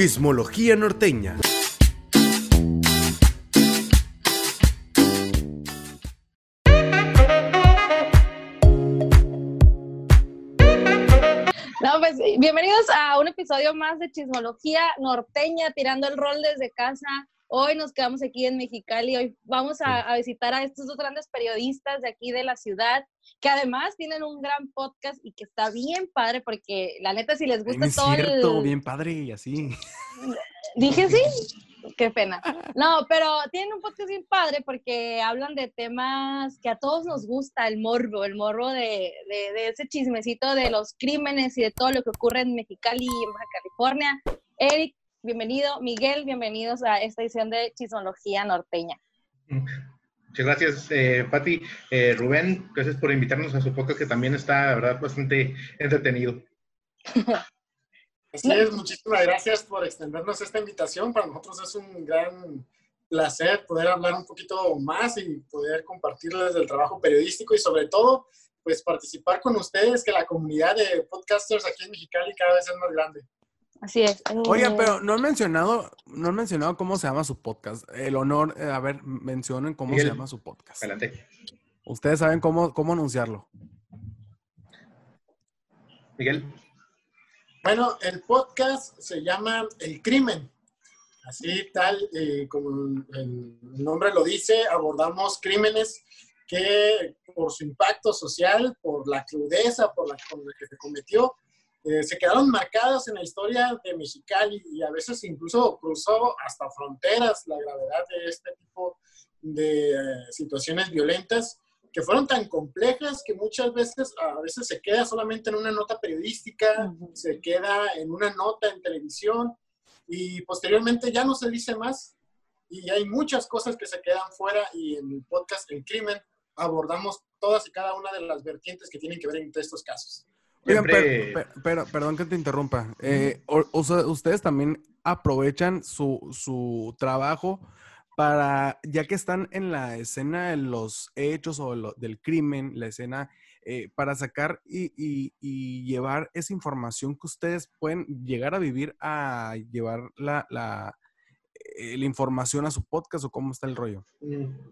Chismología norteña. No, pues bienvenidos a un episodio más de Chismología Norteña, tirando el rol desde casa. Hoy nos quedamos aquí en Mexicali, hoy vamos a, a, visitar a estos dos grandes periodistas de aquí de la ciudad, que además tienen un gran podcast y que está bien padre, porque la neta, si les gusta es todo cierto, el... bien padre y así. Dije sí, qué pena. No, pero tienen un podcast bien padre porque hablan de temas que a todos nos gusta, el morbo, el morbo de, de, de ese chismecito de los crímenes y de todo lo que ocurre en Mexicali y en Baja California. Eric, bienvenido. Miguel, bienvenidos a esta edición de Chismología Norteña. Muchas gracias, eh, Pati. Eh, Rubén, gracias por invitarnos a su podcast que también está, la verdad, bastante entretenido. Así es, muchísimas gracias por extendernos esta invitación. Para nosotros es un gran placer poder hablar un poquito más y poder compartirles el trabajo periodístico y sobre todo, pues participar con ustedes, que la comunidad de podcasters aquí en Mexicali cada vez es más grande. Así es. Oiga, pero no han mencionado, no han mencionado cómo se llama su podcast. El honor, eh, a ver, mencionen cómo Miguel, se llama su podcast. Adelante. Ustedes saben cómo, cómo anunciarlo. Miguel. Bueno, el podcast se llama El Crimen. Así tal, eh, como el nombre lo dice, abordamos crímenes que por su impacto social, por la crudeza por la, con la que se cometió, eh, se quedaron marcadas en la historia de Mexicali y a veces incluso cruzó hasta fronteras la gravedad de este tipo de eh, situaciones violentas que fueron tan complejas que muchas veces a veces se queda solamente en una nota periodística, uh -huh. se queda en una nota en televisión y posteriormente ya no se dice más y hay muchas cosas que se quedan fuera y en el podcast El Crimen abordamos todas y cada una de las vertientes que tienen que ver entre estos casos. Oigan, pero, pero, pero, perdón que te interrumpa. Eh, o, o sea, ustedes también aprovechan su, su trabajo para, ya que están en la escena de los hechos o lo, del crimen, la escena, eh, para sacar y, y, y, llevar esa información que ustedes pueden llegar a vivir a llevar la, la, eh, la información a su podcast o cómo está el rollo?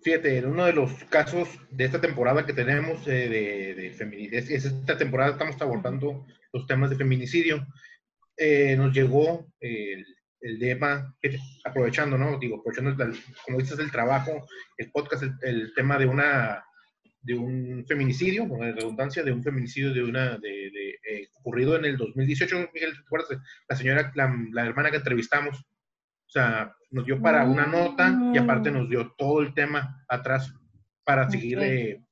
Fíjate, en uno de los casos de esta temporada que tenemos eh, de, de feminicidio, es, esta temporada estamos abordando los temas de feminicidio, eh, nos llegó el, el tema, aprovechando, ¿no? Digo, aprovechando, el, como dices, el trabajo, el podcast, el, el, tema de una de un feminicidio, con la redundancia, de un feminicidio de una, de, de eh, ocurrido en el 2018, Miguel, ¿te acuerdas? La señora, la, la hermana que entrevistamos, o sea, nos dio para una nota y aparte nos dio todo el tema atrás para okay. seguir eh,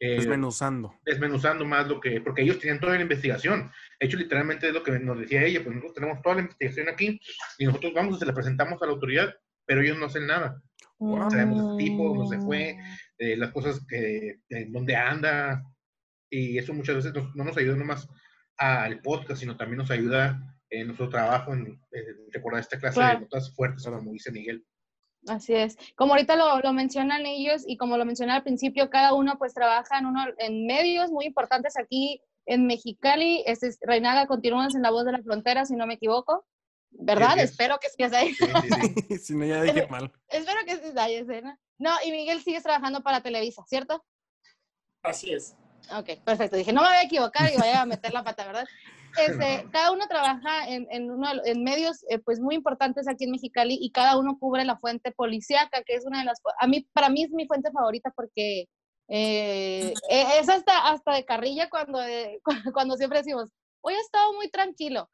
eh, desmenuzando. Desmenuzando más lo que, porque ellos tenían toda la investigación. De hecho, literalmente es lo que nos decía ella, pues nosotros tenemos toda la investigación aquí y nosotros vamos y se la presentamos a la autoridad, pero ellos no hacen nada. Wow. Sabemos el tipo, dónde se fue, eh, las cosas que, en dónde anda, y eso muchas veces nos, no nos ayuda nomás al podcast, sino también nos ayuda en nuestro trabajo en, en recordar esta clase claro. de notas fuertes, como dice Miguel. Así es. Como ahorita lo, lo, mencionan ellos y como lo mencioné al principio, cada uno pues trabaja en, uno, en medios muy importantes aquí en Mexicali. Este es Reinaga, continúas en La Voz de la Frontera, si no me equivoco. ¿Verdad? Sí, sí. Espero que estés ahí. Sí, si no, ya dije mal. Espero que estés ahí, escena. No, y Miguel sigues trabajando para Televisa, ¿cierto? Así es. Ok, perfecto. Dije, no me voy a equivocar y vaya a meter la pata, ¿verdad? Este, cada uno trabaja en, en, uno, en medios eh, pues muy importantes aquí en Mexicali y cada uno cubre la fuente policíaca, que es una de las, a mí, para mí es mi fuente favorita porque eh, es hasta, hasta de carrilla cuando, eh, cuando siempre decimos, hoy he estado muy tranquilo.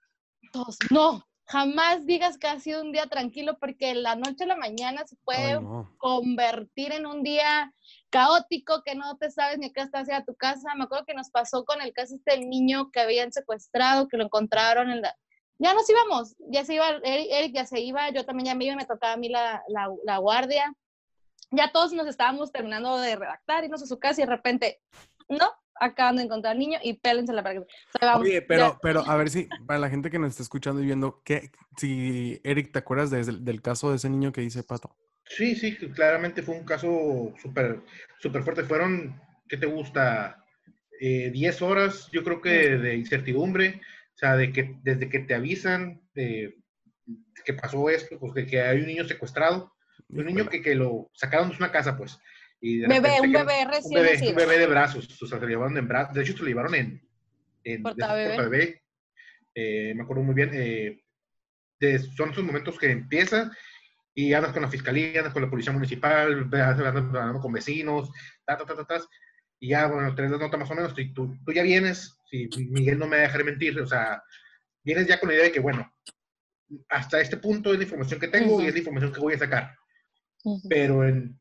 Todos, no, jamás digas que ha sido un día tranquilo porque la noche a la mañana se puede Ay, no. convertir en un día caótico que no te sabes ni a qué estás hacia tu casa. Me acuerdo que nos pasó con el caso este niño que habían secuestrado, que lo encontraron en la... Ya nos íbamos, ya se iba, Eric, ya se iba, yo también ya me iba y me tocaba a mí la, la, la guardia. Ya todos nos estábamos terminando de redactar, irnos a su casa y de repente, no, acaban de encontrar al niño y pélensela para que... O sea, vamos, Oye, pero, ya. pero a ver si, para la gente que nos está escuchando y viendo, ¿qué, si, Eric, ¿te acuerdas de, del caso de ese niño que dice Pato? Sí, sí, claramente fue un caso súper super fuerte. Fueron, ¿qué te gusta? 10 eh, horas, yo creo que de incertidumbre, o sea, de que desde que te avisan, eh, que pasó esto, pues que, que hay un niño secuestrado, un niño que, que lo sacaron de una casa, pues. Y Bebé, un bebé un recién bebé, nacido. un bebé de brazos, o sea, se lo llevaron en brazos, de hecho se lo llevaron en, en Portabebé. portabebé. Eh, me acuerdo muy bien, eh, de- son esos momentos que empieza y andas con la fiscalía, andas con la policía municipal, andas hablando con vecinos, ta, ta, ta, ta, ta, y ya, bueno, te das nota más o menos, y tú, tú ya vienes, si Miguel no me va a dejar mentir, o sea, vienes ya con la idea de que, bueno, hasta este punto es la información que tengo Ujú. y es la información que voy a sacar Ujú. pero en,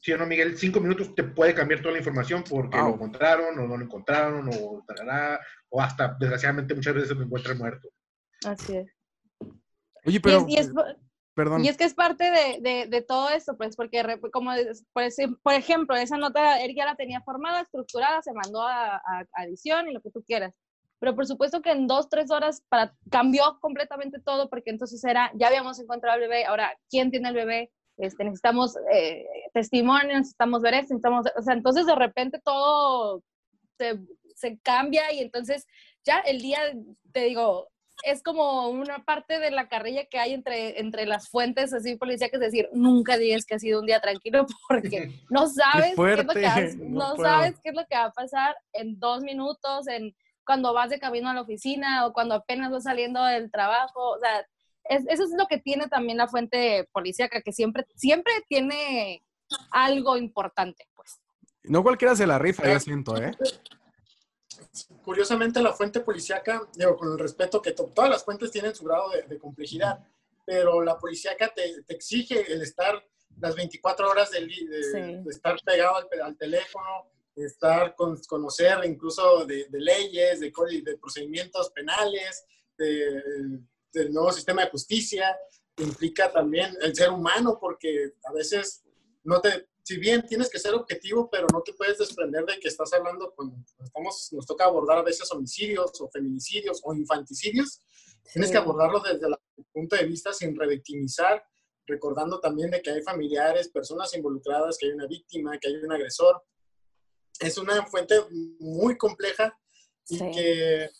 si o no, Miguel, cinco minutos te puede cambiar toda la información porque Wow. lo encontraron o no lo encontraron o tarará, o hasta, desgraciadamente, muchas veces lo encuentran muerto. Así es. Oye, Y pero, es, y es- perdón. Y es que es parte de, de, de todo esto, pues, porque, como, por, ese- por ejemplo, esa nota él ya la tenía formada, estructurada, se mandó a, a- a edición y lo que tú quieras. Pero por supuesto que en dos, tres horas para, cambió completamente todo, porque entonces era, ya habíamos encontrado al bebé, ahora, ¿quién tiene el bebé? Este, necesitamos eh, testimonios, necesitamos ver esto, necesitamos, o sea, entonces de repente todo se, se cambia y entonces ya el día, te digo, es como una parte de la carrilla que hay entre, entre las fuentes así policíacas, es decir, nunca digas que ha sido un día tranquilo porque no sabes qué, es lo que va- no sabes qué es lo que va a pasar en dos minutos, en cuando vas de camino a la oficina o cuando apenas vas saliendo del trabajo, o sea, es- eso es lo que tiene también la fuente policíaca, que siempre, siempre tiene algo importante, pues. No cualquiera se la rifa, yo siento, ¿eh? Curiosamente, la fuente policíaca, digo, con el respeto que to- todas las fuentes tienen su grado de, de complejidad, pero la policíaca te, te exige el estar las 24 horas del de, Sí. de estar pegado al, teléfono, de estar con conocer incluso de, de leyes, de, de procedimientos penales, de- del nuevo sistema de justicia, implica también el ser humano, porque a veces no te, si bien tienes que ser objetivo, pero no te puedes desprender de que estás hablando con, estamos, nos toca abordar a veces homicidios o feminicidios o infanticidios, tienes Sí. que abordarlo desde el punto de vista sin revictimizar, recordando también de que hay familiares, personas involucradas, que hay una víctima, que hay un agresor. Es una fuente muy compleja y Sí. que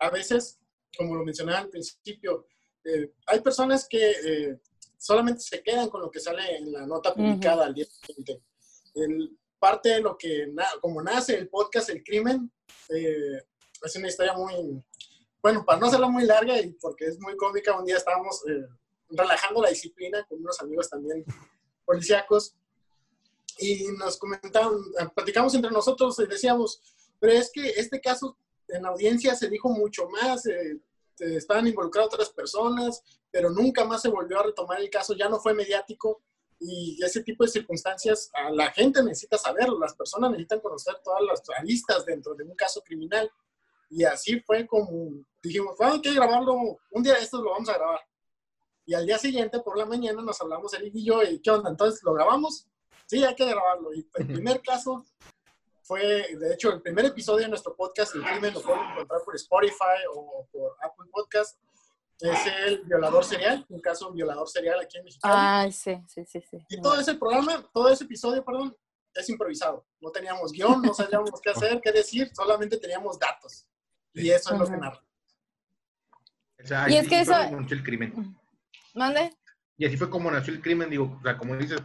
a veces, como lo mencionaba al principio, eh, hay personas que eh, solamente se quedan con lo que sale en la nota publicada al día siguiente. El- parte de lo que, na- como nace el podcast El Crimen, eh, es una historia muy, bueno, para no hacerla muy larga y porque es muy cómica, un día estábamos eh, relajando la disciplina con unos amigos también policíacos y nos comentaban, platicamos entre nosotros y decíamos, pero es que este caso en la audiencia se dijo mucho más, eh, estaban involucradas otras personas, pero nunca más se volvió a retomar el caso, ya no fue mediático y ese tipo de circunstancias a la gente necesita saberlo, las personas necesitan conocer todas las aristas dentro de un caso criminal y así fue como dijimos, "Ah, hay que grabarlo, un día de estos lo vamos a grabar. Y al día siguiente, por la mañana, nos hablamos él y yo, y ¿qué onda? Entonces, ¿lo grabamos? Sí, hay que grabarlo. Y el primer caso fue, de hecho, el primer episodio de nuestro podcast, El Crimen, lo pueden encontrar por Spotify o por Apple Podcast. Es el violador serial, un caso de un violador serial aquí en México. Ay, sí, sí, sí, sí. Y todo ese programa, todo ese episodio, perdón, es improvisado. No teníamos guion, no sabíamos qué hacer, qué decir, solamente teníamos datos. Y eso es lo que narra. O sea, Y es así que fue eso- como nació el crimen. ¿Mande? Y así fue como nació el crimen, digo, o sea, como dices,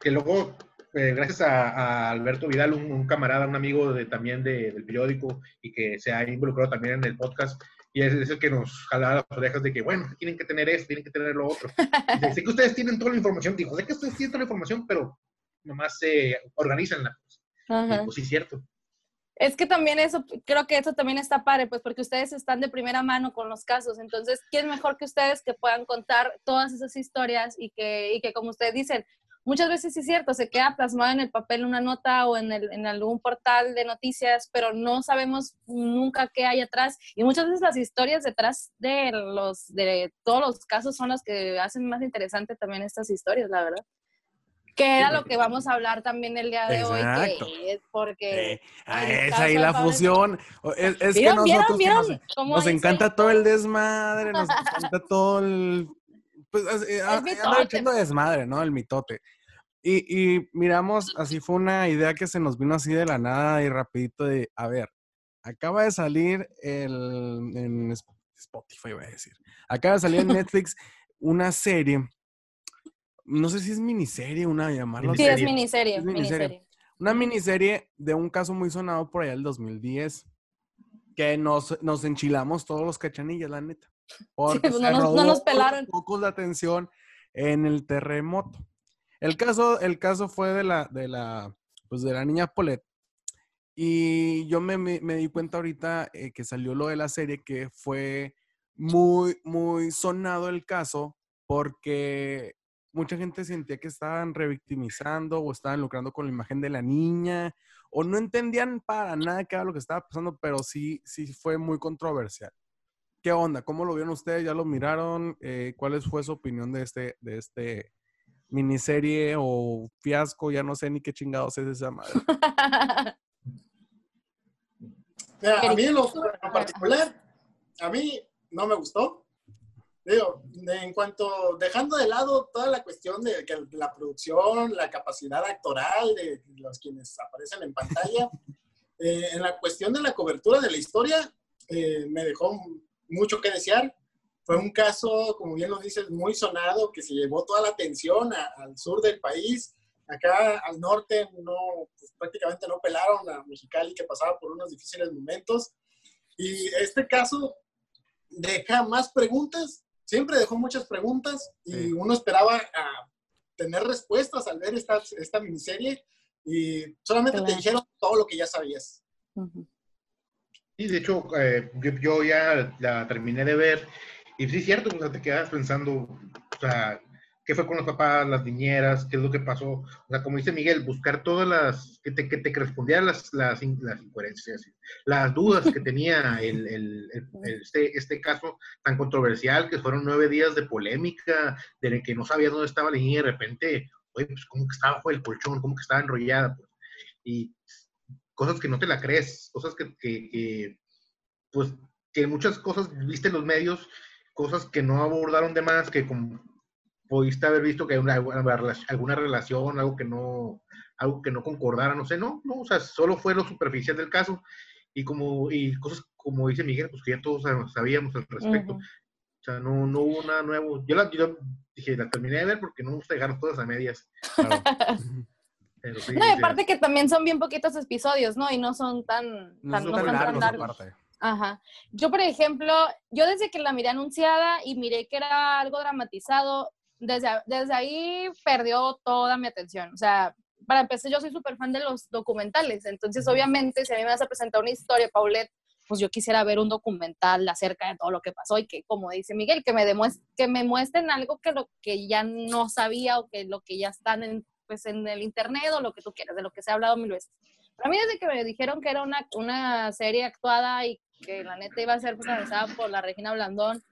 que luego, eh, gracias a, a Alberto Vidal, un, un camarada, un amigo de, también de- del periódico y que se ha involucrado también en el podcast, y es, es el que nos jalaba las orejas de que, bueno, tienen que tener esto, tienen que tener lo otro. Dice, sé que ustedes tienen toda la información, digo, sé que ustedes tienen toda la información, pero nomás se organizan la Ajá. Pues sí, es cierto. Es que también eso, creo que eso también está padre, pues porque ustedes están de primera mano con los casos, entonces, ¿quién mejor que ustedes que puedan contar todas esas historias y que, y que como ustedes dicen, muchas veces sí es cierto, se queda plasmado en el papel una nota o en, el, en algún portal de noticias, pero no sabemos nunca qué hay atrás y muchas veces las historias detrás de los, de todos los casos son las que hacen más interesante también estas historias, la verdad. Que era lo que vamos a hablar también el día de Exacto. hoy, que es porque... Eh, ah, es ahí la fusión. Es, es que ¿Vieron, vieron, nosotros que vieron nos, nos encanta todo el desmadre, nos encanta todo el... Pues, eh, ah, mitote, andar echando desmadre, ¿no? El mitote. Y, y miramos, así fue una idea que se nos vino así de la nada y rapidito de, a ver, acaba de salir el, en Spotify, voy a decir, acaba de salir en Netflix una serie, no sé si es miniserie, una llamarla. Sí, es Miniserie. miniserie, Es miniserie. miniserie. Una miniserie de un caso muy sonado por allá del 2010, que nos, nos enchilamos todos los cachanillas, la neta. Porque pues se no nos- no nos pelaron. Focos de atención en el terremoto. El caso, el caso fue de la, de la, pues de la niña Paulette. Y yo me, me- me di cuenta ahorita eh, que salió lo de la serie que fue muy, muy sonado el caso porque mucha gente sentía que estaban revictimizando o estaban lucrando con la imagen de la niña o no entendían para nada qué era lo que estaba pasando, pero sí, sí fue muy controversial. ¿Qué onda? ¿Cómo lo vieron ustedes? ¿Ya lo miraron? Eh, ¿Cuál es- fue su opinión de este, de este miniserie o fiasco? Ya no sé ni qué chingados es esa madre. Mira, a mí en lo, en lo particular, a mí no me gustó. Digo, en cuanto, dejando de lado toda la cuestión de que la producción, la capacidad actoral de los quienes aparecen en pantalla, eh, en la cuestión de la cobertura de la historia, eh, me dejó mucho que desear. Fue un caso, como bien lo dices, muy sonado, que se llevó toda la atención a- al sur del país. Acá al norte no, pues, prácticamente no pelaron a Mexicali, que pasaba por unos difíciles momentos. Y este caso deja más preguntas, siempre dejó muchas preguntas y Sí. uno esperaba a tener respuestas al ver esta, esta miniserie y solamente te Claro. dijeron todo lo que ya sabías. Ujú. Y de hecho, eh, yo, yo ya la terminé de ver y sí es cierto, o sea, te quedas pensando, o sea, qué fue con los papás, las niñeras, qué es lo que pasó. O sea, como dice Miguel, buscar todas las, que te, que te respondieran las, las, in- las incoherencias, las dudas que tenía el, el- el- el- este, este caso tan controversial, que fueron nueve días de polémica, de que no sabías dónde estaba la niña y de repente, oye, pues cómo que estaba bajo el colchón, cómo que estaba enrollada. pues. Y cosas que no te la crees, cosas que, que- que, pues, que muchas cosas viste en los medios, cosas que no abordaron de más, que como pudiste haber visto que hay una, alguna rela- alguna relación, algo que no, algo que no concordara, no sé, no, no, o sea, solo fue lo superficial del caso y como, y cosas como dice Miguel, pues que ya todos sab- sabíamos al respecto. O sea, no, no hubo nada nuevo. Yo la yo dije, la terminé de ver porque no me gusta dejar todas a medias. Claro. Pero sí, No, y sí, aparte que también son bien poquitos episodios, ¿no? Y no son tan, No tan, son no tan son tan largos largos. Ajá. Yo, por ejemplo, yo desde que la miré anunciada y miré que era algo dramatizado, desde, desde ahí perdió toda mi atención. O sea, para empezar, yo soy súper fan de los documentales. Entonces, obviamente, si a mí me vas a presentar una historia, Paulette, pues yo quisiera ver un documental acerca de todo lo que pasó y que, como dice Miguel, que me, demuest- que me muestren algo que lo que ya no sabía o que lo que ya están en, pues, en el internet o lo que tú quieras, de lo que se ha hablado mil veces. Para mí, desde que me dijeron que era una, una serie actuada y que la neta iba a ser protagonizada por la Regina Blandón,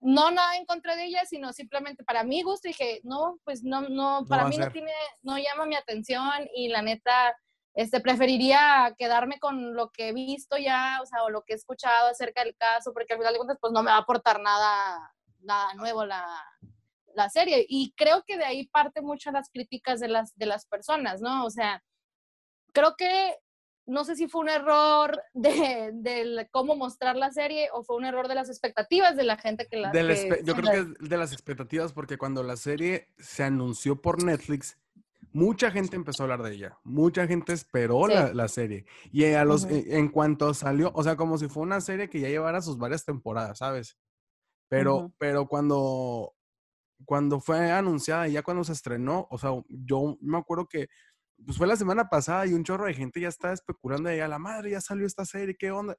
no nada en contra de ella, sino simplemente para mi gusto, dije, no, pues no, no, para a mí no tiene, no llama mi atención y la neta, este, preferiría quedarme con lo que he visto ya, o sea, o lo que he escuchado acerca del caso, porque al final de cuentas, pues no me va a aportar nada, nada nuevo la, la serie. Y creo que de ahí parte mucho las críticas de las, de las personas, ¿no? O sea, creo que no sé si fue un error de, de cómo mostrar la serie o fue un error de las expectativas de la gente que la que- yo creo que es de las expectativas porque cuando la serie se anunció por Netflix, mucha gente empezó a hablar de ella. Mucha gente esperó Sí. la, la serie. Y a los, en, en cuanto salió, o sea, como si fue una serie que ya llevara sus varias temporadas, ¿sabes? Pero, pero cuando, cuando fue anunciada y ya cuando se estrenó, o sea, yo me acuerdo que pues fue la semana pasada y un chorro de gente ya estaba especulando de a la madre, ya salió esta serie, ¿qué onda?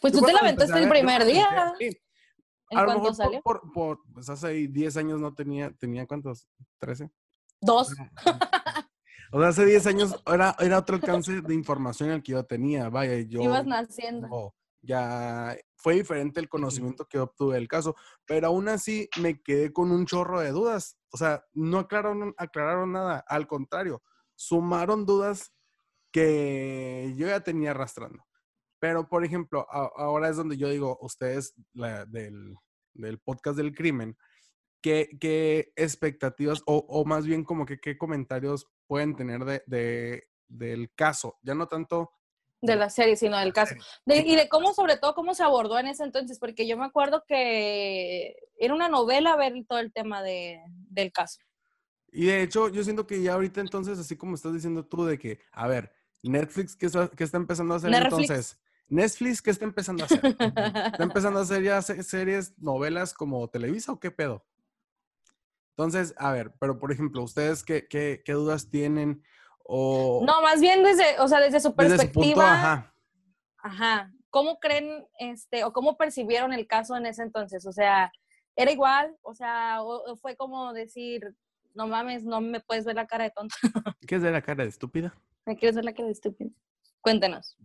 Pues Yo tú te la aventaste el primer día. sí, ¿En a lo mejor salió? por, por, por- pues hace 10 años no tenía, tenía cuántos, 13. Dos. O sea, hace 10 años era, era otro alcance de información el que yo tenía, vaya, yo Ibas naciendo. no, ya fue diferente el conocimiento que obtuve del caso, pero aún así me quedé con un chorro de dudas. O sea, no aclararon, aclararon nada, al contrario, sumaron dudas que yo ya tenía arrastrando. Pero, por ejemplo, a- ahora es donde yo digo, ustedes la- del, del podcast del crimen, ¿qué, qué expectativas o, o más bien como que qué comentarios pueden tener de, de- del caso? Ya no tanto de la serie, sino del caso. y de cómo, sobre todo, cómo se abordó en ese entonces, porque yo me acuerdo que era una novela ver todo el tema de, del caso. Y de hecho, yo siento que ya ahorita entonces, así como estás diciendo tú, de que, a ver, Netflix, ¿qué está, está empezando a hacer entonces? Netflix, ¿qué está empezando a hacer? ¿Está empezando a hacer ya series, novelas como Televisa o qué pedo? Entonces, a ver, pero por ejemplo, ¿ustedes qué, qué, qué dudas tienen? O, no, más bien desde, o sea, desde su perspectiva. ajá. Ajá. ¿Cómo creen, este, o cómo percibieron el caso en ese entonces? O sea, ¿era igual? O sea, o, fue como decir, no mames, no me puedes ver la cara de tonta. ¿Quieres ver la cara de estúpida? ¿Me quieres ver la cara de estúpida? Cuéntenos.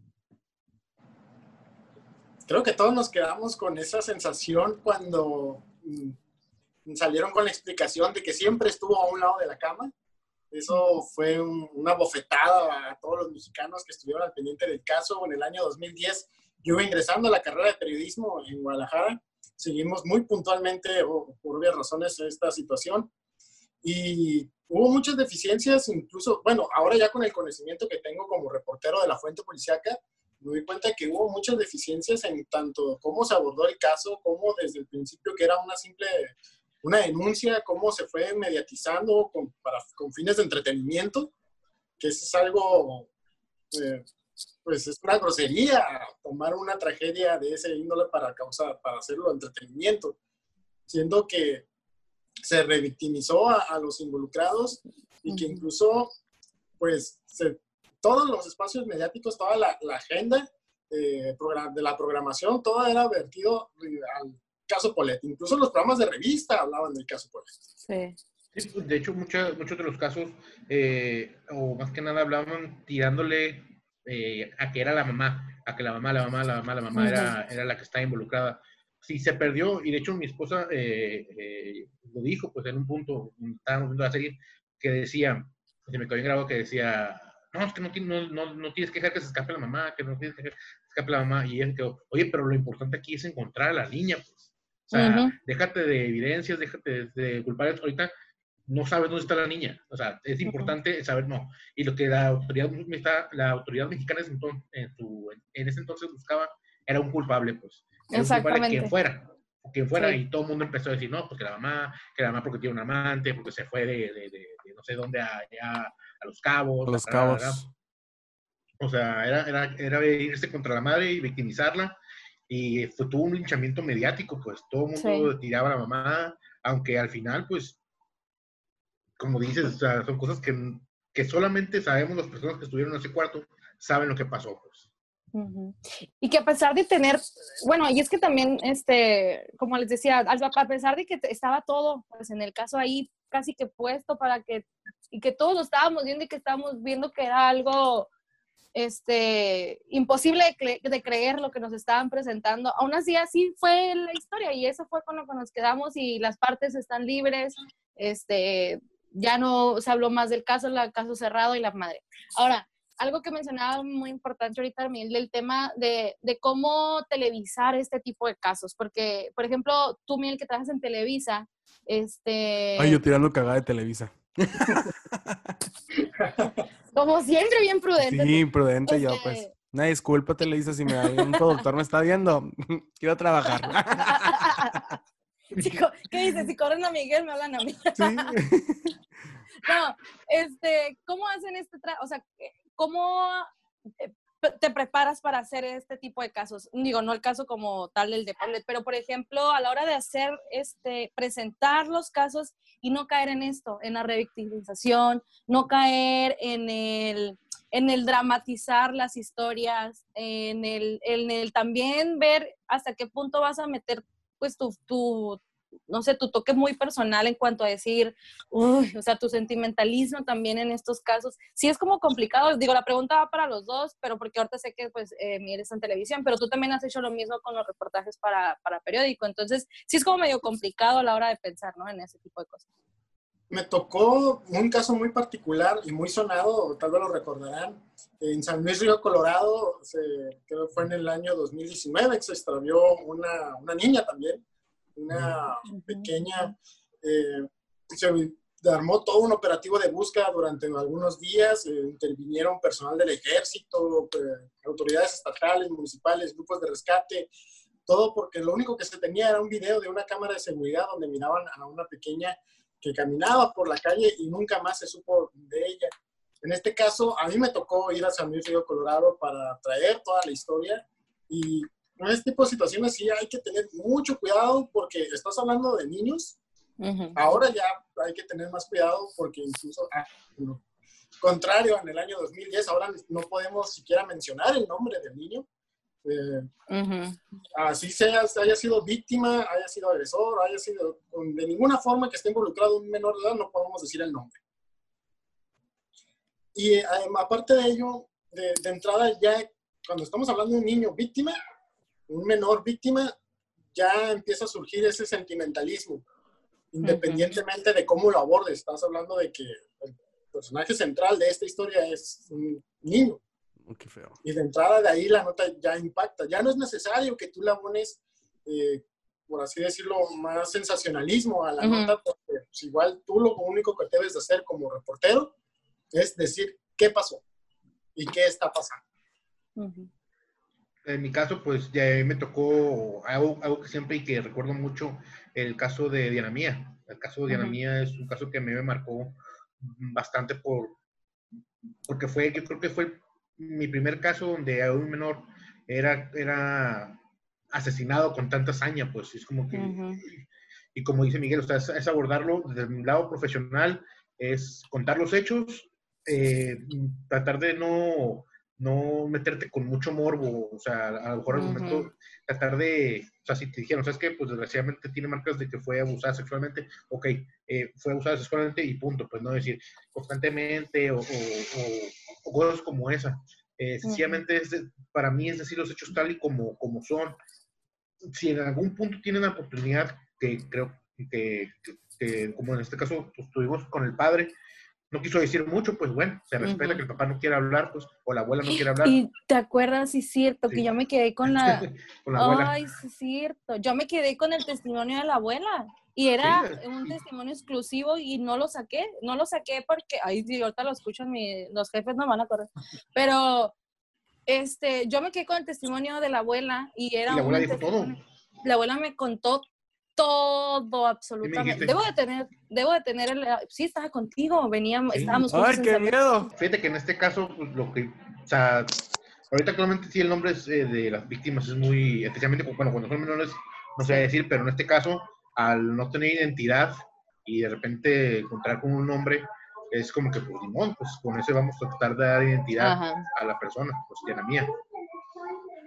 Creo que todos nos quedamos con esa sensación cuando mm, salieron con la explicación de que siempre estuvo a un lado de la cama eso fue una bofetada a todos los mexicanos que estuvieron al pendiente del caso. En el año 2010 yo iba ingresando a la carrera de periodismo en Guadalajara. Seguimos muy puntualmente, por obvias razones, esta situación. Y hubo muchas deficiencias, incluso, bueno, ahora ya con el conocimiento que tengo como reportero de la fuente policiaca, me di cuenta que hubo muchas deficiencias en tanto cómo se abordó el caso, como desde el principio que era una simple una denuncia, cómo se fue mediatizando con, para, con fines de entretenimiento, que es algo, eh, pues es una grosería tomar una tragedia de ese índole para causar, para hacerlo entretenimiento, siendo que se revictimizó a, los involucrados y que incluso, pues, todos los espacios mediáticos, toda la, agenda eh, de la programación, todo era vertido al caso Polet. Incluso los programas de revista hablaban del caso Polet. Sí. Pues, de hecho, muchos muchos de los casos, eh, o más que nada, hablaban tirándole eh, a que era la mamá, a que la mamá, la mamá, la mamá, la mamá era, era la que estaba involucrada. Sí, se perdió, y de hecho mi esposa eh, lo dijo, pues en un punto, estábamos viendo la serie, que decía, se me quedó grabado que decía, no, es que no, no, no, tienes que dejar que se escape la mamá, que no tienes que dejar que se escape la mamá, y ella quedó, oye, pero lo importante aquí es encontrar a la niña, pues. O sea, déjate de evidencias, déjate de, culpables. Ahorita no sabes dónde está la niña. O sea, es importante saber, no. Y lo que la autoridad, la autoridad mexicana en, su, en ese entonces buscaba era un culpable, pues. Era Exactamente. quien fuera. Quien fuera, y todo el mundo empezó a decir, no, pues que la mamá, que la mamá porque tiene un amante, porque se fue de, de, de, no sé dónde allá a Los Cabos. A Los Cabos. O sea, era, era, era irse contra la madre y victimizarla y fue, tuvo un linchamiento mediático, pues todo el mundo tiraba a la mamá, aunque al final, pues, como dices, son cosas que, que, solamente sabemos las personas que estuvieron en ese cuarto, saben lo que pasó, pues. Y que a pesar de tener, bueno, y es que también, este, como les decía, a pesar de que estaba todo, pues en el caso ahí casi que puesto para que, y que todos lo estábamos viendo y que estábamos viendo que era algo este, imposible de, creer lo que nos estaban presentando. Aún así, así fue la historia y eso fue con lo que nos quedamos y las partes están libres, este, ya no se habló más del caso, el caso cerrado y la madre. Ahora, algo que mencionaba muy importante ahorita, Miguel, del tema de, de, cómo televisar este tipo de casos, porque, por ejemplo, tú, Miguel, que trabajas en Televisa, este... Ay, yo tirando cagada de Televisa. Como siempre, bien prudente. Sí, prudente yo, pues. Una disculpa, te le dice si me, un productor me está viendo. Quiero trabajar. ¿Qué dices? Si corren a Miguel, me hablan a mí. Sí. no, este, ¿cómo hacen este O sea, ¿cómo eh, te preparas para hacer este tipo de casos? Digo, no el caso como tal del de pero por ejemplo, a la hora de hacer, este, presentar los casos y no caer en esto, en la revictimización, no caer en el, en el dramatizar las historias, en el, en el también ver hasta qué punto vas a meter pues tu, tu, no sé, tu toque muy personal en cuanto a decir, uy, o sea, tu sentimentalismo también en estos casos. Sí es como complicado, digo, la pregunta va para los dos, pero porque ahorita sé que pues eh, eres en televisión, pero tú también has hecho lo mismo con los reportajes para, para periódico, entonces sí es como medio complicado a la hora de pensar, ¿no? En ese tipo de cosas. Me tocó un caso muy particular y muy sonado, tal vez lo recordarán, en San Luis Río Colorado, se, que fue en el año 2019, que se extravió una, una niña también, una pequeña, eh, armó todo un operativo de búsqueda durante algunos días, eh, intervinieron personal del ejército, eh, autoridades estatales, municipales, grupos de rescate, todo porque lo único que se tenía era un video de una cámara de seguridad donde miraban a una pequeña que caminaba por la calle y nunca más se supo de ella. En este caso, a mí me tocó ir a San Luis Río Colorado para traer toda la historia y en este tipo de situaciones sí hay que tener mucho cuidado porque estás hablando de niños. Ahora ya hay que tener más cuidado porque incluso, ah, contrario, en el año 2010, ahora no podemos siquiera mencionar el nombre del niño. Eh, así sea, haya sido víctima, haya sido agresor, haya sido de ninguna forma que esté involucrado un menor de edad, no podemos decir el nombre. Y eh, aparte de ello, de, de, entrada ya, cuando estamos hablando de un niño víctima, un menor víctima, ya empieza a surgir ese sentimentalismo, independientemente de cómo lo abordes. Estás hablando de que el personaje central de esta historia es un niño. Oh, qué feo. Y de entrada de ahí la nota ya impacta. Ya no es necesario que tú la pones, eh, por así decirlo, más sensacionalismo a la nota, porque pues, igual tú lo único que debes de hacer como reportero es decir qué pasó y qué está pasando. En mi caso, pues ya me tocó algo, algo, que siempre y que recuerdo mucho, el caso de Diana Mía. El caso de Diana Mía es un caso que a mí me marcó bastante por, porque fue, yo creo que fue mi primer caso donde un menor era, era asesinado con tanta hazaña, pues es como que, y como dice Miguel, o es, abordarlo desde un lado profesional, es contar los hechos, eh, tratar de no, no meterte con mucho morbo, o sea, a lo mejor al momento tratar de, o sea, si te dijeron, ¿sabes qué? Pues desgraciadamente tiene marcas de que fue abusada sexualmente, ok, eh, fue abusada sexualmente y punto, pues no decir constantemente o, o, cosas como esa. Eh, sencillamente, es para mí es decir los hechos tal y como, como son. Si en algún punto tienen la oportunidad, que creo que, que, como en este caso pues, tuvimos con el padre, no quiso decir mucho, pues bueno, se respeta que el papá no quiere hablar, pues, o la abuela no quiere hablar. Y te acuerdas, sí es cierto, que yo me quedé con la... con la abuela. Ay, sí es cierto. Yo me quedé con el testimonio de la abuela. Y era un testimonio exclusivo y no lo saqué. No lo saqué porque, ay, sí, ahorita lo escuchan mi, los jefes no van a correr. Pero, este, yo me quedé con el testimonio de la abuela y era... ¿Y la abuela dijo todo. La abuela me contó todo absolutamente. Debo de tener, debo de tener el, sí estaba contigo, veníamos, estábamos Ay, qué miedo. Fíjate que en este caso, pues, lo que, o sea, ahorita actualmente sí el nombre eh, de las víctimas es muy, especialmente bueno, cuando son menores, no sé decir, pero en este caso, al no tener identidad y de repente encontrar con un nombre, es como que, pues, pues con ese vamos a tratar de dar identidad a la persona, pues, ya la mía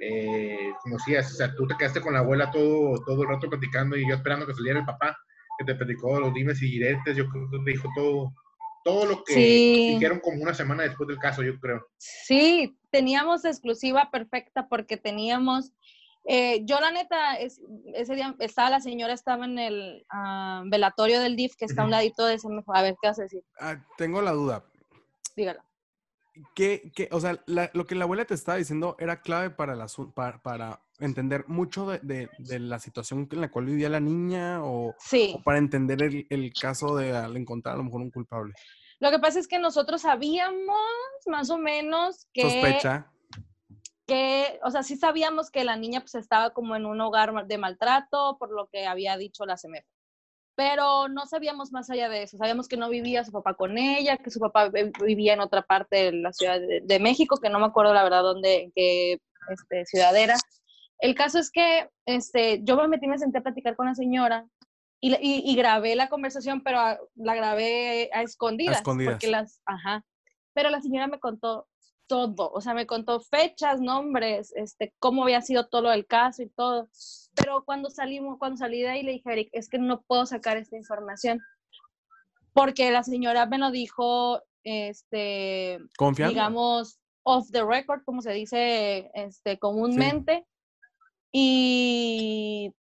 eh, como decías, o sea, tú te quedaste con la abuela todo, todo el rato platicando y yo esperando que saliera el papá, que te platicó los dimes y diretes, yo creo que te dijo todo, todo lo que dijeron como una semana después del caso, yo creo. Sí, teníamos exclusiva perfecta porque teníamos, eh, yo la neta, es, ese día estaba la señora, estaba en el ah, velatorio del DIF, que está a un ladito de ese, a ver, ¿qué vas a decir? Ah, tengo la duda. Dígalo. ¿Qué, qué, o sea, lo que la abuela te estaba diciendo era clave para, la, para, para entender mucho de, de, la situación en la cual vivía la niña o, para entender el, el, caso de al encontrar a lo mejor un culpable. Lo que pasa es que nosotros sabíamos más o menos que... Sospecha. Que, o sea, sí sabíamos que la niña pues estaba como en un hogar de maltrato por lo que había dicho la CEMEF pero no sabíamos más allá de eso. Sabíamos que no vivía su papá con ella, que su papá vivía en otra parte de la Ciudad de, México, que no me acuerdo la verdad dónde, en qué este, ciudad era. El caso es que este, yo me metí, me senté a platicar con la señora y, y, grabé la conversación, pero la grabé a escondidas. A escondidas. Porque las, ajá. Pero la señora me contó todo, o sea, me contó fechas, nombres, este, cómo había sido todo el caso y todo. Pero cuando salimos, cuando salí de ahí le dije Eric, es que no puedo sacar esta información. Porque la señora me lo dijo, este, digamos, off the record, como se dice este, comúnmente. Y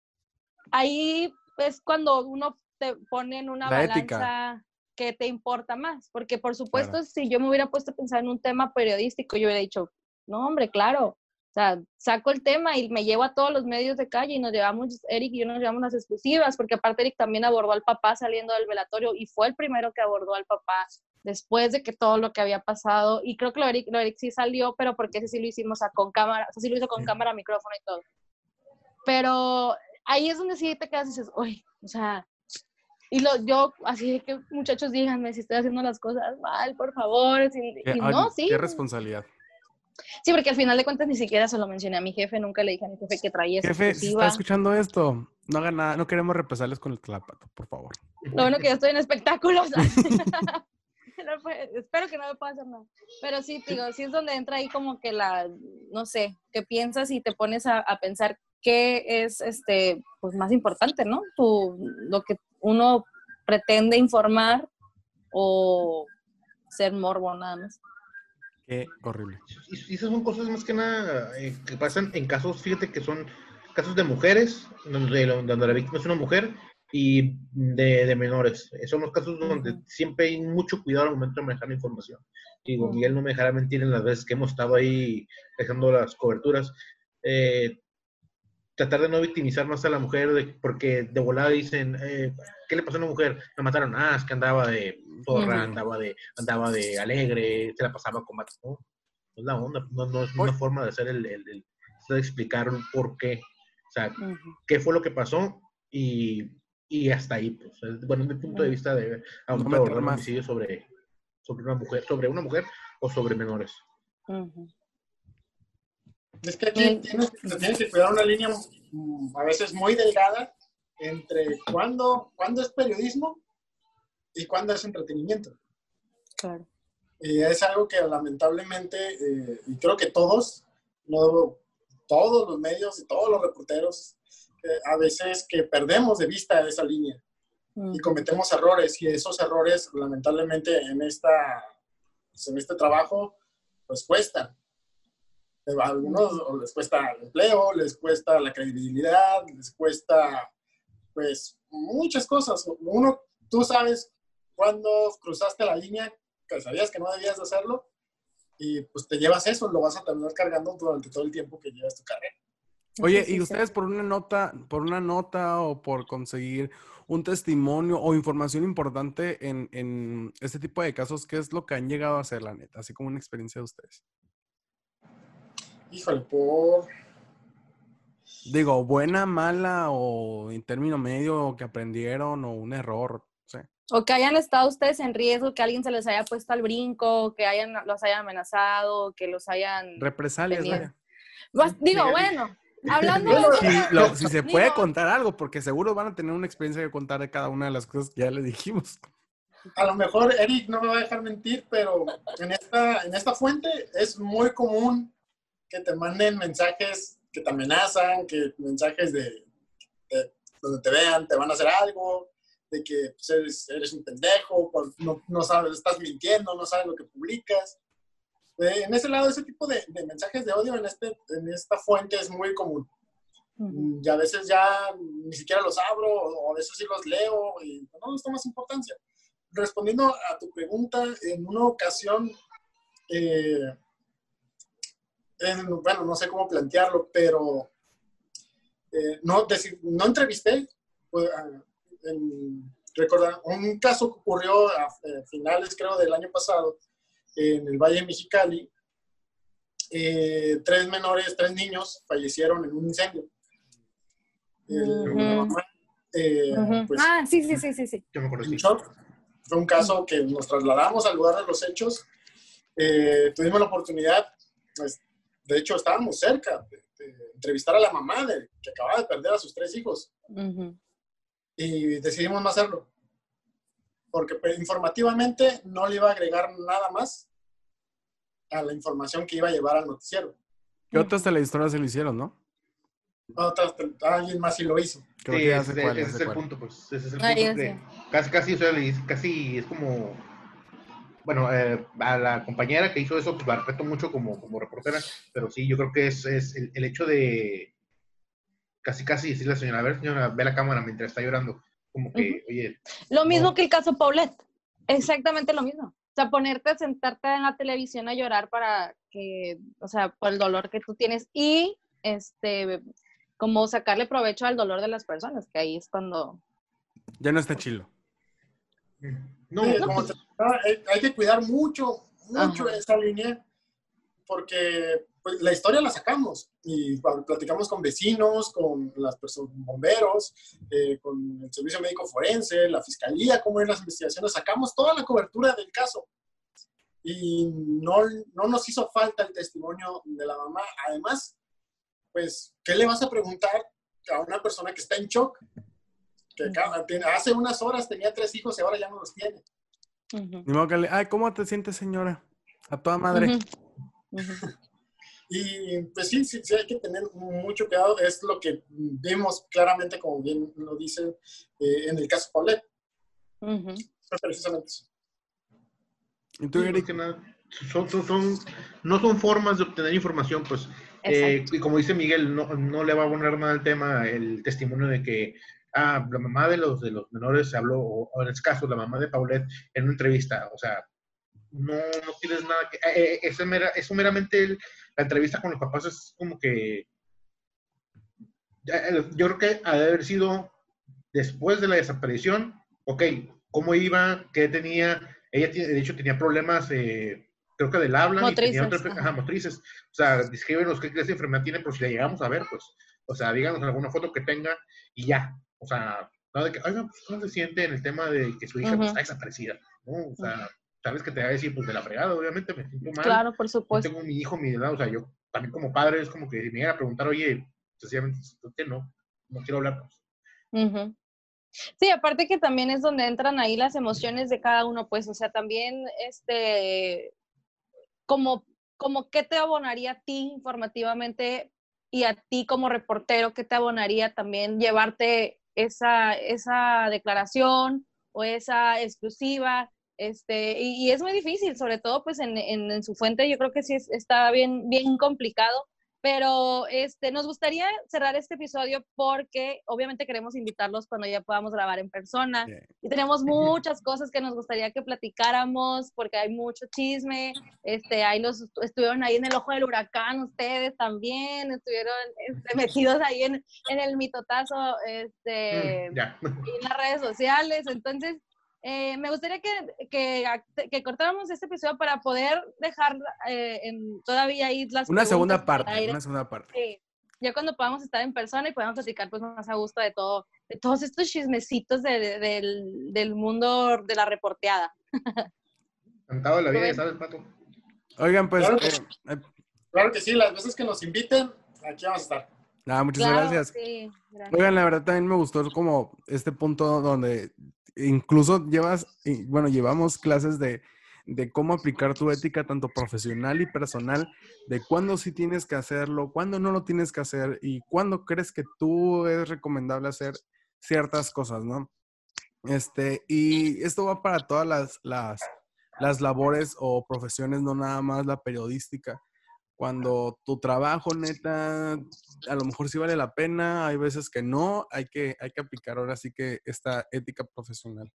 ahí es cuando uno te pone en una balanza que te importa más. Porque, por supuesto, si yo me hubiera puesto a pensar en un tema periodístico, yo hubiera dicho, no, hombre, claro, sea, saco el tema y me llevo a todos los medios de calle y nos llevamos, Eric y yo nos llevamos las exclusivas, porque aparte Eric también abordó al papá saliendo del velatorio y fue el primero que abordó al papá después de que todo lo que había pasado. Y creo que lo Eric, lo Eric sí salió, pero porque ese sí lo hicimos a, con cámara, o sea, sí lo hizo con cámara, micrófono y todo. Pero ahí es donde sí te quedas y dices, uy, o sea, y lo, yo, así que muchachos, díganme si estoy haciendo las cosas mal, por favor. Y, no, sí. Qué responsabilidad. Sí, porque al final de cuentas ni siquiera se lo mencioné a mi jefe, nunca le dije a mi jefe que traía Jefe, si está escuchando esto, no haga nada, no queremos represalias con el clapato, por favor. Lo bueno que yo estoy en espectáculos. espero que no me pase nada. Pero sí, digo, sí es donde entra ahí como que la, no sé, que piensas y te pones a, a pensar qué es este, pues más importante, ¿no? Tu, lo que uno pretende informar o ser morbo nada más. Qué horrible. Y, esas son cosas más que nada eh, que pasan en casos, fíjate que son casos de mujeres, donde, donde la víctima es una mujer, y de, de, menores. Son los casos donde siempre hay mucho cuidado al momento de manejar la información. Digo, Miguel no me dejará mentir en las veces que hemos estado ahí dejando las coberturas. Eh, tratar de no victimizar más a la mujer, porque de volada dicen, eh, ¿qué le pasó a una mujer? La mataron, ah, es que andaba de porra, andaba, de, andaba de alegre, se la pasaba con matos. No, no es la onda, no, es una forma de hacer el, el, de explicar por qué. O sea, qué fue lo que pasó y, y hasta ahí, pues. Bueno, desde mi punto de vista de un homicidio sobre, sobre una mujer, sobre una mujer o sobre menores. Es que aquí tienes, que cuidar una línea mm, a veces muy delgada entre cuándo, cuándo es periodismo y cuándo es entretenimiento. Claro. Y es algo que lamentablemente, eh, y creo que todos, no, todos los medios y todos los reporteros, eh, a veces que perdemos de vista esa línea y cometemos errores y esos errores lamentablemente en, esta, pues, en este trabajo pues cuestan a algunos les cuesta el empleo, les cuesta la credibilidad, les cuesta, pues, muchas cosas. Uno, tú sabes cuando cruzaste la línea, que sabías que no debías de hacerlo, y pues te llevas eso, lo vas a terminar cargando durante todo el tiempo que llevas tu carrera. Oye, ¿y ustedes por una nota, por una nota o por conseguir un testimonio o información importante en, en este tipo de casos, qué es lo que han llegado a hacer, la neta? Así como una experiencia de ustedes. Híjole, por... Digo, buena, mala o en término medio que aprendieron o un error. O que hayan estado ustedes en riesgo, que alguien se les haya puesto al brinco, que hayan, los hayan amenazado, que los hayan... Represalias, pues, Digo, bueno, hablando de... Si, se puede contar algo, porque seguro van a tener una experiencia que contar de cada una de las cosas que ya le dijimos. A lo mejor Eric no me va a dejar mentir, pero en esta, en esta fuente es muy común que te manden mensajes que te amenazan, que mensajes de, donde te vean, te van a hacer algo, de que pues, eres, un pendejo, no, no, sabes, estás mintiendo, no sabes lo que publicas. Eh, en ese lado, ese tipo de, mensajes de odio en, este, en esta fuente es muy común. Y a veces ya ni siquiera los abro, o a veces sí los leo, y no les tomas importancia. Respondiendo a tu pregunta, en una ocasión eh, bueno, no sé cómo plantearlo, pero eh, no, decir, no entrevisté, pues, recordar, un caso que ocurrió a, finales, creo, del año pasado, en el Valle Mexicali, eh, tres menores, tres niños fallecieron en un incendio. Eh, pues, ah, sí, sí, sí, sí. sí. Fue un caso que nos trasladamos al lugar de los hechos. tuvimos la oportunidad, pues, de hecho, estábamos cerca de, entrevistar a la mamá de, que acababa de perder a sus tres hijos. Y decidimos no hacerlo. Porque pues, informativamente no le iba a agregar nada más a la información que iba a llevar al noticiero. ¿Qué otras televisoras se lo hicieron, no? Otras, alguien más sí lo hizo. sí, ese, es el punto, pues. Ese es el punto. casi, casi, casi es como bueno, eh, a la compañera que hizo eso, pues la respeto mucho como, como reportera, pero sí, yo creo que es, es el, hecho de casi, casi decirle a la señora, a ver, señora, ve la cámara mientras está llorando, como que, oye. Lo mismo que el caso Paulette, exactamente lo mismo. sea, ponerte a sentarte en la televisión a llorar para que, o sea, por el dolor que tú tienes y, este, como sacarle provecho al dolor de las personas, que ahí es cuando... Ya no está chilo. No, como hay, que cuidar mucho, mucho esa línea, porque pues, la historia la sacamos y cuando platicamos con vecinos, con las personas, bomberos, eh, con el servicio médico forense, la fiscalía, cómo en las investigaciones, sacamos toda la cobertura del caso. Y no, no nos hizo falta el testimonio de la mamá. Además, pues, ¿qué le vas a preguntar a una persona que está en shock? Que hace unas horas tenía tres hijos y ahora ya no los tiene. Ay, ¿cómo te sientes, señora? A toda madre. y pues sí, sí, sí, hay que tener mucho cuidado. Es lo que vemos claramente, como bien lo dicen, eh, en el caso Paulette. Precisamente eso. ¿Y tú, Eric? Son, son, son, no son formas de obtener información, pues, eh, y como dice Miguel, no, no, le va a poner nada al tema el testimonio de que ah, la mamá de los, de los menores se habló, o, en este caso, la mamá de Paulette en una entrevista, o sea, no, no tienes nada que... Eh, eh eso, meramente la entrevista con los papás es como que... Yo creo que ha de haber sido después de la desaparición, ok, cómo iba, qué tenía, ella de hecho tenía problemas, eh, creo que del habla, motrices, y tenía otras, ajá, motrices, o sea, descríbenos qué clase de enfermedad tiene, por si la llegamos a ver, pues, o sea, díganos alguna foto que tenga y ya, o sea, nada de que, oiga, pues, ¿cómo se siente en el tema de que su hija pues, está desaparecida? ¿no? O sea, sabes que te va a decir, pues de la fregada, obviamente, me siento mal. Claro, por supuesto. tengo mi hijo, mi edad, o sea, yo también como padre es como que me iba a preguntar, oye, sencillamente, ¿por qué no? No quiero hablar. Pues. Sí, aparte que también es donde entran ahí las emociones de cada uno, pues, o sea, también, este, como, como qué te abonaría a ti informativamente y a ti como reportero, qué te abonaría también llevarte esa, esa declaración o esa exclusiva. Este, y, es muy difícil, sobre todo pues en, en, su fuente, yo creo que sí está bien, bien complicado, pero este, nos gustaría cerrar este episodio porque obviamente queremos invitarlos cuando ya podamos grabar en persona. Y tenemos muchas cosas que nos gustaría que platicáramos porque hay mucho chisme. Este, ahí los, estuvieron ahí en el ojo del huracán ustedes también, estuvieron este, metidos ahí en, en el mitotazo este, mm, en las redes sociales. Entonces, eh, me gustaría que, que, que, cortáramos este episodio para poder dejar eh, en, todavía ahí las Una segunda parte, una segunda parte. Sí, ya cuando podamos estar en persona y podamos platicar pues más a gusto de todo, de todos estos chismecitos de, del, del, mundo de la reporteada. Encantado de la vida, ¿sabes, Pato? Oigan, pues... Claro que, eh, claro que, sí, las veces que nos inviten, aquí vamos a estar. Nada, muchas gracias. Sí, gracias. Oigan, la verdad también me gustó como este punto donde incluso llevas, bueno, llevamos clases de, cómo aplicar tu ética tanto profesional y personal, de cuándo sí tienes que hacerlo, cuándo no lo tienes que hacer y cuándo crees que tú es recomendable hacer ciertas cosas, ¿no? Este, y esto va para todas las, las, las labores o profesiones, no nada más la periodística. Cuando tu trabajo, neta, a lo mejor sí vale la pena, hay veces que no, hay que, hay que aplicar ahora sí que esta ética profesional.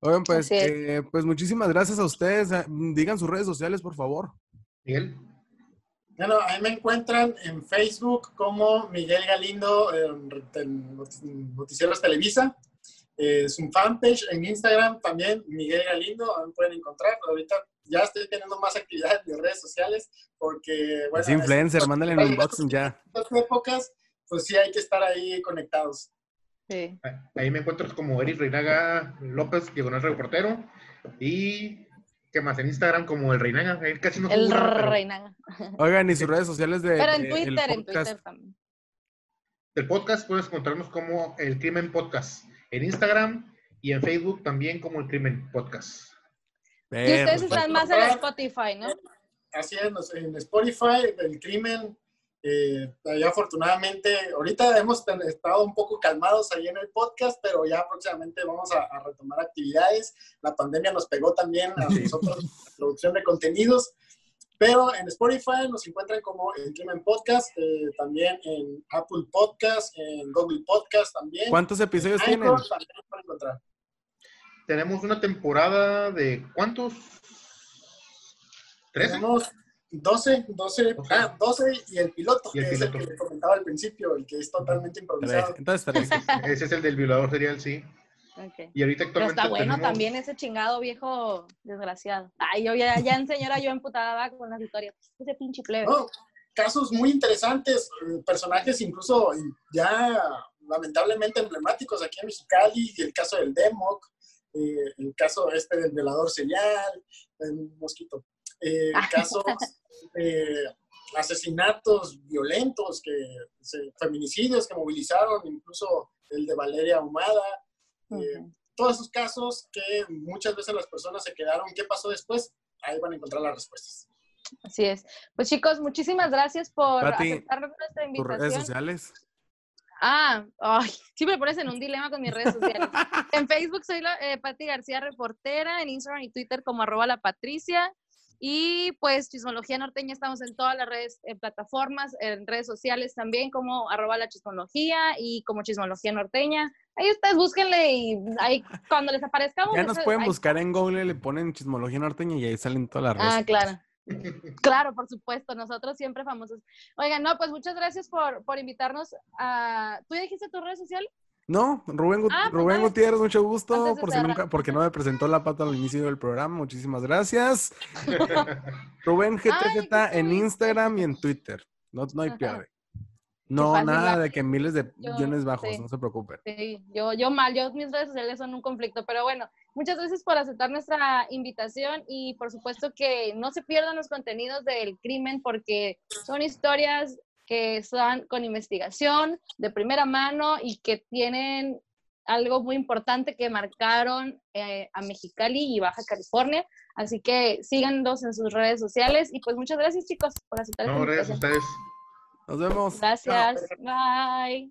Oigan, pues, eh, pues muchísimas gracias a ustedes. Ah, digan sus redes sociales, por favor. Miguel. Bueno, ahí me encuentran en Facebook como Miguel Galindo, en Noticieros Televisa. Es un fanpage en Instagram también, Miguel Galindo, pueden encontrar. Ahorita ya estoy teniendo más actividad en mis redes sociales porque, bueno. Es influencer, mándale el unboxing ya. En estas épocas, pues sí hay que estar ahí conectados. Sí. Ahí me encuentro como Eric Reinaga López, diagonal reportero. Y ¿qué más? En Instagram como el Reinaga. casi no El Reinaga. Oigan, y sus redes sociales de. Pero en Twitter, en Twitter también. El podcast puedes encontrarnos como el Crimen Podcast en Instagram y en Facebook también como el Crimen Podcast. Y ustedes están más en Spotify, ¿no? Así es, en Spotify, el crimen, eh, afortunadamente, ahorita hemos estado un poco calmados ahí en el podcast, pero ya próximamente vamos a, retomar actividades. La pandemia nos pegó también a nosotros la producción de contenidos, pero en Spotify nos encuentran como el Crimen Podcast, eh, también en Apple Podcast, en Google Podcast también. ¿Cuántos episodios tienen? También encontrar tenemos una temporada de ¿cuántos? Tenemos 12, 12, ah, 12 y el piloto, que es el que comentaba al principio, el que es totalmente improvisado. Entonces, tres. Ese es el del violador serial, sí. Okay. Y ahorita Pero actualmente está bueno tenemos- también ese chingado viejo desgraciado. Ay, yo ya, ya en señora yo emputada con las historias. Ese pinche plebe. No, casos muy interesantes, eh, personajes incluso ya lamentablemente emblemáticos aquí en Mexicali, el caso del Democ, eh, el caso este del violador serial, el mosquito, eh, casos de asesinatos violentos, que, se- feminicidios que movilizaron, incluso el de Valeria Ahumada, eh, todos esos casos que muchas veces las personas se quedaron, ¿qué pasó después? Ahí van a encontrar las respuestas. Así es. Pues chicos, muchísimas gracias por Pati, aceptar nuestra Tus redes invitación. sociales. Ah, ay, siempre me pones en un dilema con mis redes sociales. en Facebook soy la, eh, Pati García Reportera, en Instagram y Twitter como arroba la Patricia. Y pues Chismología Norteña estamos en todas las redes, eh, plataformas, en redes sociales también como arroba la chismología y como Chismología Norteña. Ahí ustedes búsquenle y ahí cuando les aparezcamos. Ya nos eso- pueden ahí- buscar en Google, le ponen chismología norteña y ahí salen todas las redes. Ah, claro. Claro, por supuesto, nosotros siempre famosos. Oigan, no, pues muchas gracias por, por invitarnos a... ¿Tú ya dijiste tus redes sociales? No, Rubén, Gut- Ah, pues Rubén. Gutiérrez, mucho gusto, por si nunca, porque no me presentó la pata al inicio del programa, muchísimas gracias. Rubén Ay, GTZ qué en. Instagram y en Twitter, no, no hay pierde. No, nada de que miles de Yo- millones bajos, sí. no se preocupen. Sí, yo, yo mal, yo mis redes sociales son un conflicto, pero bueno, muchas gracias por aceptar nuestra invitación y por supuesto que no se pierdan los contenidos del crimen porque son historias que son con investigación de primera mano y que tienen algo muy importante que marcaron eh, a Mexicali y Baja California. Así que síganos en sus redes sociales y pues muchas gracias chicos por aceptar No, gracias a ustedes. Nos vemos. Gracias, bye.